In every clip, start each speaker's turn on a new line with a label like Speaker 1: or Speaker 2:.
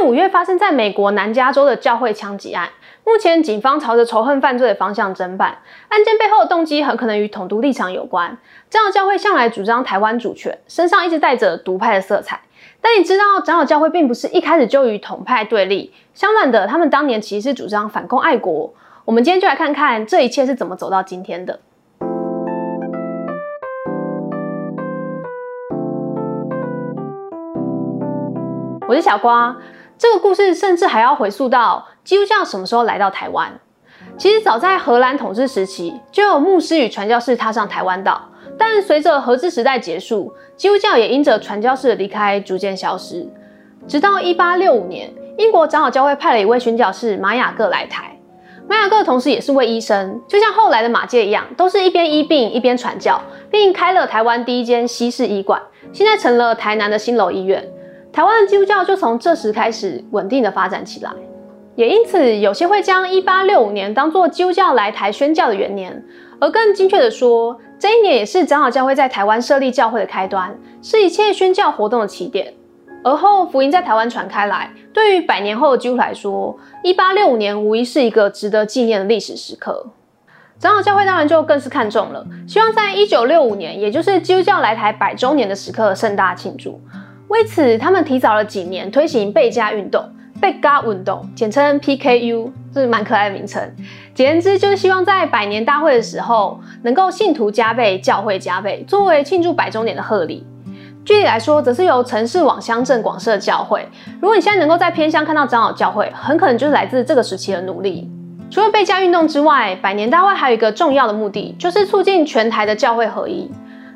Speaker 1: 五月发生在美国南加州的教会枪击案，目前警方朝着仇恨犯罪的方向侦办，案件背后的动机很可能与统独立场有关。长老教会向来主张台湾主权，身上一直带着独派的色彩。但你知道，长老教会并不是一开始就与统派对立，相反的，他们当年其实是主张反共爱国。我们今天就来看看这一切是怎么走到今天的。我是小瓜，这个故事甚至还要回溯到基督教什么时候来到台湾。其实早在荷兰统治时期，就有牧师与传教士踏上台湾岛。但随着荷治时代结束，基督教也因着传教士的离开逐渐消失。直到一八六五年，英国长老教会派了一位宣教士马雅各来台。马雅各同时也是位医生，就像后来的马介一样，都是一边医病一边传教，并开了台湾第一间西式医馆，现在成了台南的新楼医院。台湾的基督教就从这时开始稳定的发展起来，也因此有些会将一八六五年当作基督教来台宣教的元年，而更精确的说，这一年也是长老教会在台湾设立教会的开端，是一切宣教活动的起点。而后福音在台湾传开来，对于百年后的基督来说，一八六五年无疑是一个值得纪念的历史时刻。长老教会当然就更是看重了，希望在一九六五年，也就是基督教来台百周年的时刻盛大庆祝。为此，他们提早了几年推行贝加运动，贝加运动简称 PKU，这是蛮可爱的名称。简言之，就是希望在百年大会的时候，能够信徒加倍，教会加倍，作为庆祝百周年的贺礼。具体来说，则是由城市往乡镇广设教会。如果你现在能够在偏乡看到长老教会，很可能就是来自这个时期的努力。除了贝加运动之外，百年大会还有一个重要的目的，就是促进全台的教会合一。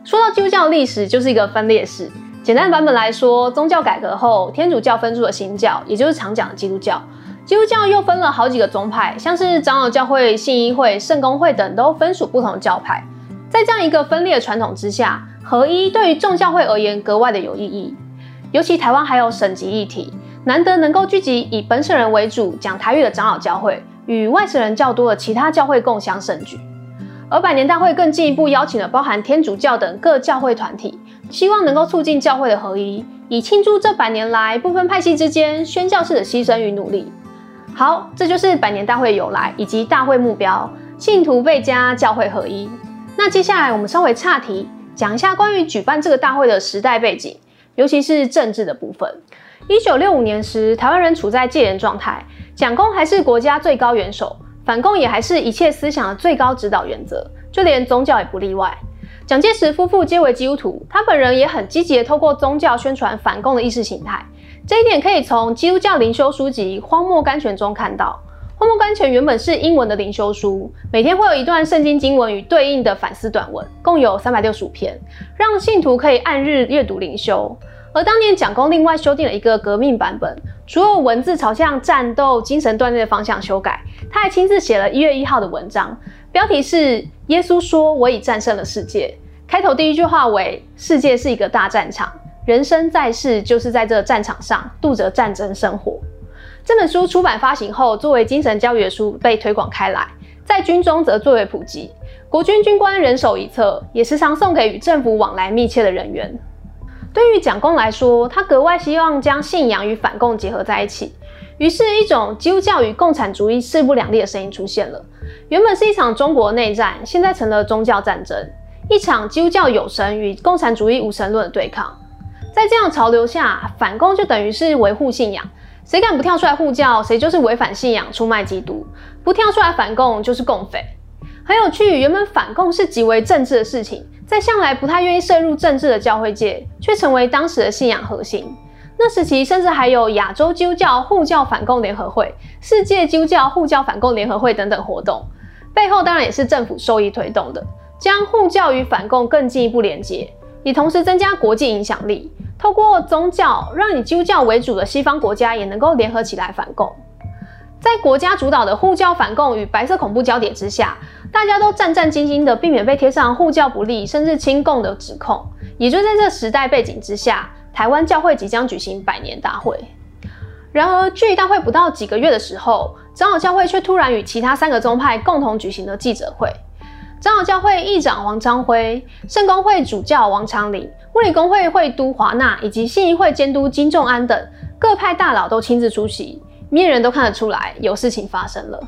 Speaker 1: 说到基督教历史，就是一个分裂史。简单版本来说，宗教改革后，天主教分出了新教，也就是常讲的基督教。基督教又分了好几个宗派，像是长老教会、信义会、圣公会等，都分属不同教派。在这样一个分裂的传统之下，合一对于众教会而言格外的有意义。尤其台湾还有省级议题，难得能够聚集以本省人为主讲台语的长老教会，与外省人较多的其他教会共享盛举。而百年大会更进一步邀请了包含天主教等各教会团体。希望能够促进教会的合一，以庆祝这百年来不分派系之间宣教士的牺牲与努力。好，这就是百年大会由来以及大会目标：信徒倍加，教会合一。那接下来我们稍微岔题，讲一下关于举办这个大会的时代背景，尤其是政治的部分。一九六五年时，台湾人处在戒严状态，蒋公还是国家最高元首，反共也还是一切思想的最高指导原则，就连宗教也不例外。蒋介石夫妇皆为基督徒，他本人也很积极的透过宗教宣传反共的意识形态。这一点可以从基督教灵修书籍《荒漠甘泉》中看到。《荒漠甘泉》原本是英文的灵修书，每天会有一段圣经经文与对应的反思短文，共有三百六十五篇，让信徒可以按日阅读灵修。而当年蒋公另外修订了一个革命版本，除了文字朝向战斗、精神锻炼的方向修改，他还亲自写了一月一号的文章。标题是耶稣说：“我已战胜了世界。”开头第一句话为：“世界是一个大战场，人生在世就是在这战场上度着战争生活。”这本书出版发行后，作为精神教育的书被推广开来，在军中则最为普及。国军军官人手一册，也时常送给与政府往来密切的人员。对于蒋公来说，他格外希望将信仰与反共结合在一起。于是，一种基督教与共产主义势不两立的声音出现了。原本是一场中国内战，现在成了宗教战争，一场基督教有神与共产主义无神论的对抗。在这样潮流下，反共就等于是维护信仰，谁敢不跳出来护教，谁就是违反信仰、出卖基督；不跳出来反共，就是共匪。很有趣，原本反共是极为政治的事情，在向来不太愿意涉入政治的教会界，却成为当时的信仰核心。那时期甚至还有亚洲基督教护教反共联合会、世界基督教护教反共联合会等等活动，背后当然也是政府受益推动的，将护教与反共更进一步连接，也同时增加国际影响力。透过宗教，让以基督教为主的西方国家也能够联合起来反共。在国家主导的护教反共与白色恐怖交叠之下，大家都战战兢兢的避免被贴上护教不利甚至亲共的指控。也就在这时代背景之下。台湾教会即将举行百年大会，然而距大会不到几个月的时候，长老教会却突然与其他三个宗派共同举行了记者会。长老教会议长王昌辉、圣公会主教王长林、物理公会会督华纳以及信义会监督金仲安等，各派大佬都亲自出席，明眼人都看得出来有事情发生了。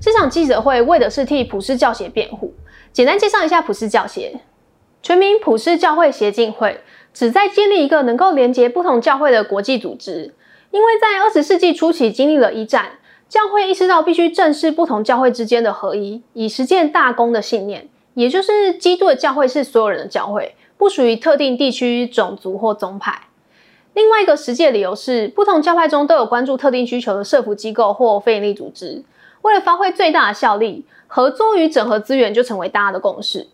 Speaker 1: 这场记者会为的是替普世教协辩护。简单介绍一下普世教协，全名普世教会协进会，旨在建立一个能够连接不同教会的国际组织。因为在二十世纪初期经历了一战，教会意识到必须正视不同教会之间的合一，以实践大公的信念，也就是基督的教会是所有人的教会，不属于特定地区、种族或宗派。另外一个实际理由是，不同教派中都有关注特定需求的社福机构或非营利组织。为了发挥最大的效力，合作与整合资源就成为大家的共识。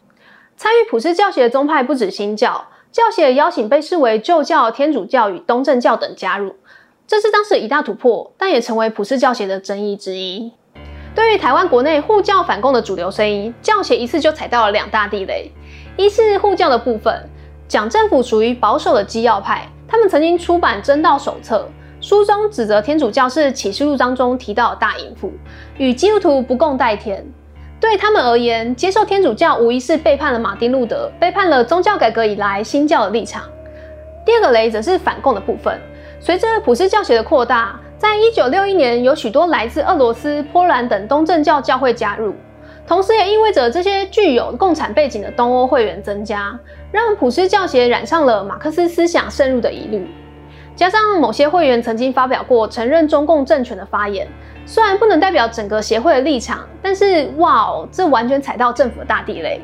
Speaker 1: 参与普世教协的宗派不止新教，教协邀请被视为旧教、天主教与东正教等加入，这是当时的一大突破，但也成为普世教协的争议之一。对于台湾国内护教反共的主流声音，教协一次就踩到了两大地雷：一是护教的部分，蒋政府属于保守的基要派。他们曾经出版真道手册，书中指责天主教是启示录当中提到的大淫妇，与基督徒不共戴天。对他们而言，接受天主教无疑是背叛了马丁路德，背叛了宗教改革以来新教的立场。第二个雷则是反共的部分。随着普世教协的扩大，在一九六一年，有许多来自俄罗斯、波兰等东正教教会加入。同时，也意味着这些具有共产背景的东欧会员增加，让普世教协染上了马克思思想渗入的疑虑。加上某些会员曾经发表过承认中共政权的发言，虽然不能代表整个协会的立场，但是哇哦，这完全踩到政府的大地雷。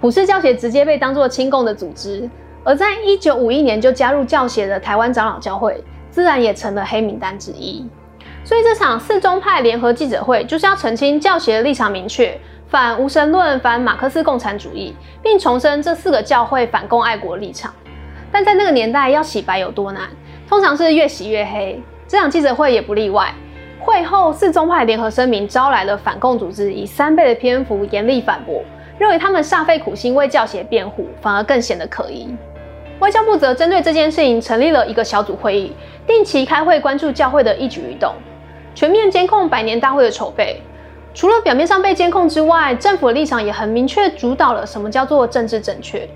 Speaker 1: 普世教协直接被当作亲共的组织，而在一九五一年就加入教协的台湾长老教会，自然也成了黑名单之一。所以这场四宗派联合记者会就是要澄清教协的立场明确。反无神论、反马克思共产主义，并重申这四个教会反共爱国立场。但在那个年代，要洗白有多难？通常是越洗越黑。这场记者会也不例外。会后，四宗派联合声明招来了反共组织，以三倍的篇幅严厉反驳，认为他们煞费苦心为教协辩护，反而更显得可疑。外交部则针对这件事情成立了一个小组会议，定期开会关注教会的一举一动，全面监控百年大会的筹备。除了表面上被监控之外，政府的立场也很明确，主导了什么叫做政治正确。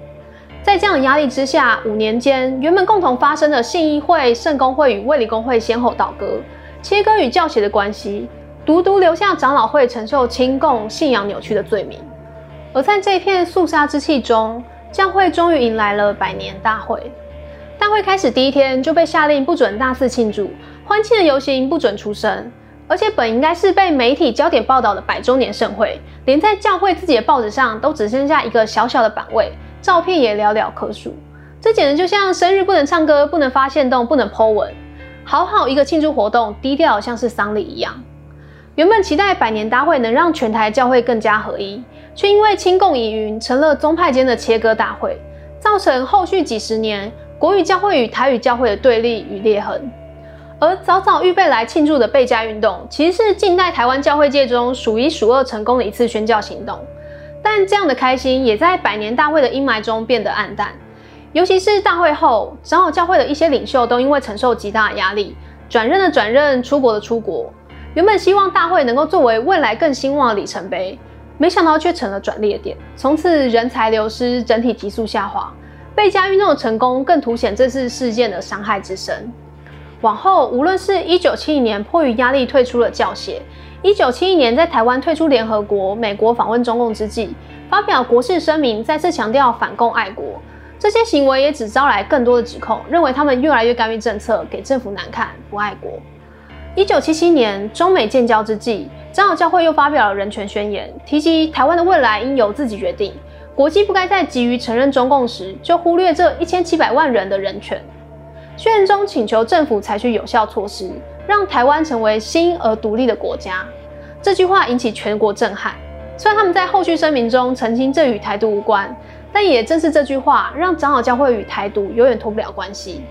Speaker 1: 在这样的压力之下，五年间原本共同发生的信义会、圣公会与卫理公会先后倒戈，切割与教协的关系，独独留下长老会承受亲共、信仰扭曲的罪名。而在这片肃杀之气中，教会终于迎来了百年大会。大会开始第一天就被下令不准大肆庆祝，欢庆的游行不准出声。而且本应该是被媒体焦点报道的百周年盛会，连在教会自己的报纸上都只剩下一个小小的版位，照片也寥寥可数。这简直就像生日不能唱歌、不能发现动、不能 po 文，好好一个庆祝活动，低调像是丧礼一样。原本期待百年大会能让全台教会更加合一，却因为亲共疑云，成了宗派间的切割大会，造成后续几十年国语教会与台语教会的对立与裂痕。而早早预备来庆祝的备家运动，其实是近代台湾教会界中数一数二成功的一次宣教行动。但这样的开心，也在百年大会的阴霾中变得暗淡。尤其是大会后，长老教会的一些领袖都因为承受极大的压力，转任的转任，出国的出国。原本希望大会能够作为未来更兴旺的里程碑，没想到却成了转捩点。从此人才流失，整体急速下滑。备家运动的成功，更凸显这次事件的伤害之深。往后，无论是一九七一年迫于压力退出了教协，一九七一年在台湾退出联合国、美国访问中共之际，发表国事声明，再次强调反共爱国，这些行为也只招来更多的指控，认为他们越来越干预政策，给政府难看，不爱国。一九七七年中美建交之际，长老教会又发表了人权宣言，提及台湾的未来应由自己决定，国际不该在急于承认中共时，就忽略这一千七百万人的人权。宣言中请求政府采取有效措施，让台湾成为新而独立的国家。这句话引起全国震撼。虽然他们在后续声明中澄清这与台独无关，但也正是这句话，让长老教会与台独永远脱不了关系。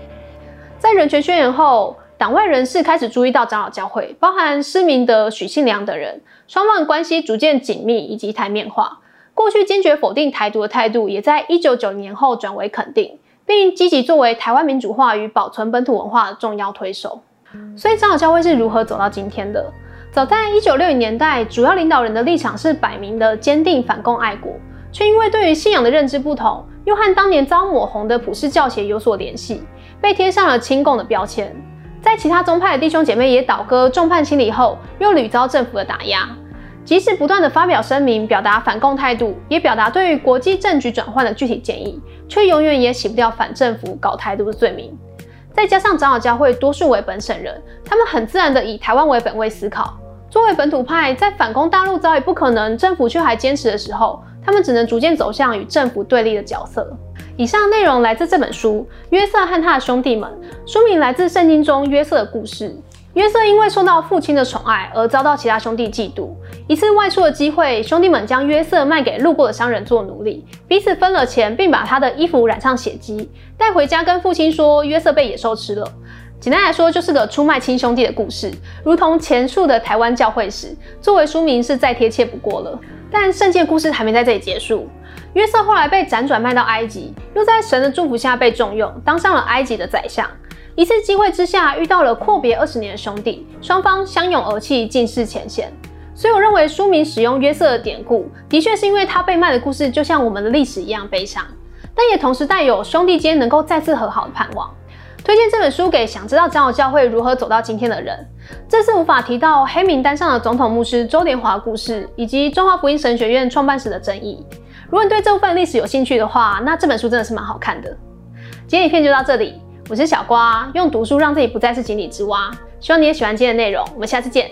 Speaker 1: 在人权宣言后，党外人士开始注意到长老教会，包含施明德、许信良等人，双方关系逐渐紧密以及台面化。过去坚决否定台独的态度，也在一九九年后转为肯定。并积极作为台湾民主化与保存本土文化的重要推手。所以长老教会是如何走到今天的？早在一九六零年代，主要领导人的立场是摆明的坚定反共爱国，却因为对于信仰的认知不同，又和当年遭抹红的普世教协有所联系，被贴上了亲共的标签。在其他宗派的弟兄姐妹也倒戈众叛亲离后，又屡遭政府的打压。即使不断的发表声明，表达反共态度，也表达对于国际政局转换的具体建议，却永远也洗不掉反政府、搞台独的罪名。再加上长老教会多数为本省人，他们很自然的以台湾为本位思考。作为本土派，在反攻大陆早已不可能，政府却还坚持的时候，他们只能逐渐走向与政府对立的角色。以上内容来自这本书《约瑟和他的兄弟们》，书名来自圣经中约瑟的故事。约瑟因为受到父亲的宠爱而遭到其他兄弟嫉妒。一次外出的机会，兄弟们将约瑟卖给路过的商人做奴隶，彼此分了钱，并把他的衣服染上血迹，带回家跟父亲说约瑟被野兽吃了。简单来说，就是个出卖亲兄弟的故事，如同前述的台湾教会史，作为书名是再贴切不过了。但圣经故事还没在这里结束，约瑟后来被辗转卖到埃及，又在神的祝福下被重用，当上了埃及的宰相。一次机会之下，遇到了阔别二十年的兄弟，双方相拥而泣，尽释前嫌。所以我认为书名使用约瑟的典故，的确是因为他被卖的故事就像我们的历史一样悲伤，但也同时带有兄弟间能够再次和好的盼望。推荐这本书给想知道长老教会如何走到今天的人。这次无法提到黑名单上的总统牧师周连华故事，以及中华福音神学院创办时的争议。如果你对这部分历史有兴趣的话，那这本书真的是蛮好看的。今天影片就到这里。我是小瓜，用读书让自己不再是井底之蛙。希望你也喜欢今天的内容，我们下次见。